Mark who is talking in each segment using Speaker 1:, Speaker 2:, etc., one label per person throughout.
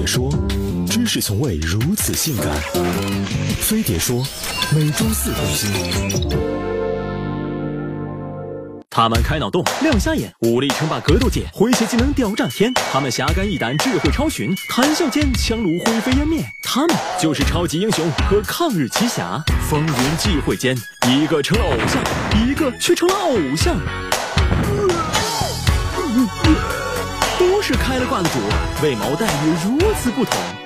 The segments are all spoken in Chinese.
Speaker 1: 碟说，知识从未如此性感。飞碟说，每周四更新。
Speaker 2: 他们开脑洞，亮瞎眼，武力称霸格斗界，回血技能屌炸天。他们侠肝义胆，智慧超群，谈笑间枪炉灰飞烟灭。他们就是超级英雄和抗日奇侠，风云际会间，一个成了偶像，一个却成了偶像。是开了挂的主，为毛待遇如此不同？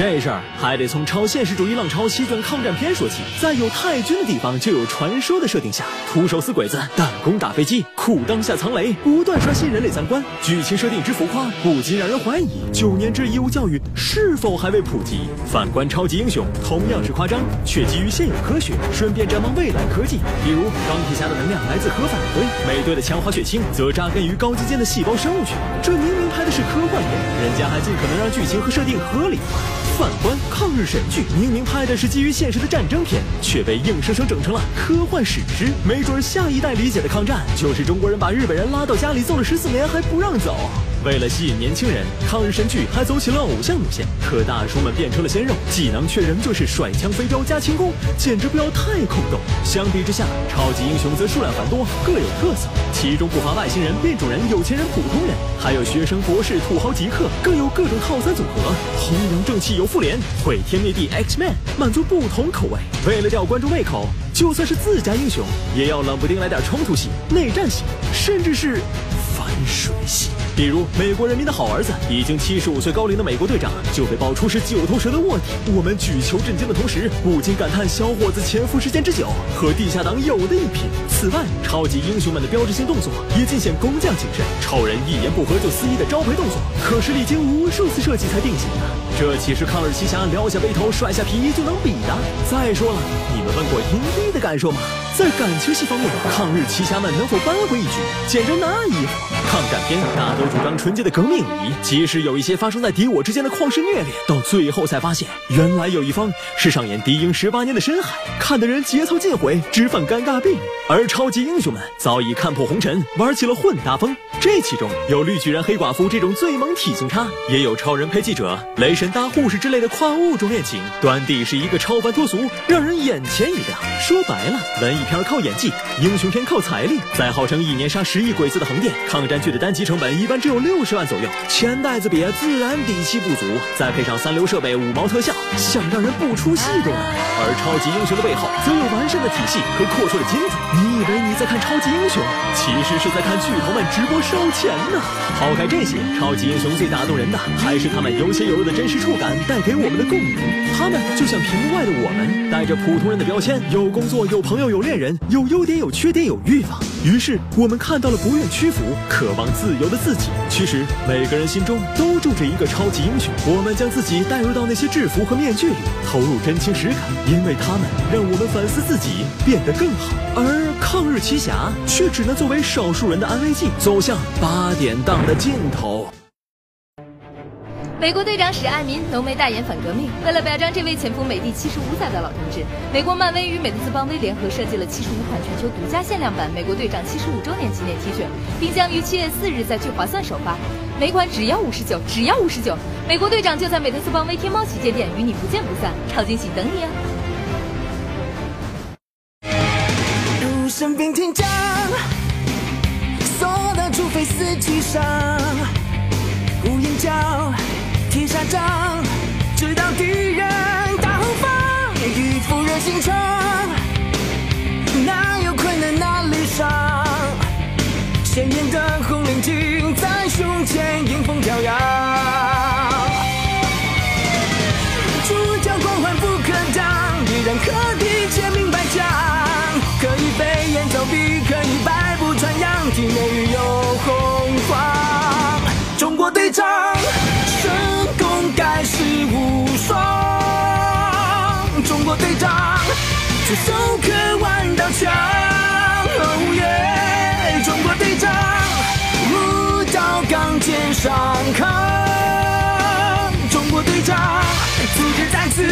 Speaker 2: 这事儿还得从超现实主义浪潮席卷抗战片说起。在有太君的地方就有传说的设定下，徒手撕鬼子，弹弓打飞机，裤裆下藏雷，不断刷新人类三观。剧情设定之浮夸，不禁让人怀疑九年制义务教育是否还未普及。反观超级英雄，同样是夸张，却基于现有科学，顺便展望未来科技。比如钢铁侠的能量来自核反应堆，美队的强化血清则扎根于高精尖的细胞生物学。这明明拍的是科幻片，人家还尽可能让剧情和设定合理化。反观抗日神剧，明明拍的是基于现实的战争片，却被硬生生整成了科幻史诗。没准下一代理解的抗战，就是中国人把日本人拉到家里揍了十四年还不让走。为了吸引年轻人，抗日神剧还走起了偶像路线，可大叔们变成了鲜肉，技能却仍旧是甩枪飞镖加轻功，简直不要太空洞。相比之下，超级英雄则数量繁多，各有特色，其中不乏外星人、变种人、有钱人、普通人，还有学生、博士、土豪、极客，各有各种套餐组合。弘扬正气有复联，毁天灭地 X Man，满足不同口味。为了吊观众胃口，就算是自家英雄，也要冷不丁来点冲突戏、内战戏，甚至是反水戏。比如，美国人民的好儿子，已经七十五岁高龄的美国队长就被爆出是九头蛇的卧底。我们举球震惊的同时，不禁感叹小伙子潜伏时间之久，和地下党有的一拼。此外，超级英雄们的标志性动作也尽显工匠精神。超人一言不合就撕衣的招牌动作，可是历经无数次设计才定型的。这岂是抗日奇侠撩下背头甩下皮衣就能比的？再说了，你们问过英帝的感受吗？在感情戏方面，抗日奇侠们能否扳回一局，简直难以。抗战片 大都主张纯洁的革命礼仪，即使有一些发生在敌我之间的旷世虐恋，到最后才发现，原来有一方是上演敌营十八年的深海，看的人节操尽毁，直犯尴尬病。而超级英雄们早已看破红尘，玩起了混搭风。这其中有绿巨人、黑寡妇这种最萌体型差，也有超人配记者、雷神搭护士之类的跨物种恋情，端地是一个超凡脱俗，让人眼前一亮。说白了，文艺片靠演技，英雄片靠财力。在号称一年杀十亿鬼子的横店，抗战剧的单集成本一般只有六十万左右，钱袋子瘪，自然底气不足。再配上三流设备、五毛特效，想让人不出戏都难。而超级英雄的背后，则有完善的体系和阔绰的金子。你以为你在看超级英雄，其实是在看巨头们直播烧钱呢。抛开这些，超级英雄最打动人的，还是他们有血有肉的真实触感带给我们的共鸣。他们就像屏幕外的我们，带着普通人的标签，有工作，有朋友，有恋人，有优点，有缺点，有欲望。于是我们看到了不愿屈服、渴望自由的自己。其实每个人心中都住着一个超级英雄。我们将自己带入到那些制服和面具里，投入真情实感，因为他们让我们反思自己，变得更好。而抗日奇侠却只能作为少数人的安慰剂，走向八点档的尽头。
Speaker 3: 美国队长史爱民浓眉大眼反革命。为了表彰这位潜伏美帝七十五载的老同志，美国漫威与美特斯邦威联合设计了七十五款全球独家限量版美国队长七十五周年纪念 T 恤，并将于七月四日在聚划算首发，每款只要五十九，只要五十九。美国队长就在美特斯邦威天猫旗舰店，与你不见不散，超惊喜等你啊！
Speaker 4: 生兵天将，所到除非死其上，无眼角。铁砂掌，直到敌人大后方，一副热心肠，哪有困难哪里上？鲜艳的红领巾在胸前迎风飘扬，手可挽刀枪。哦耶，中国队长，五刀钢剑上扛，中国队长，此志在此，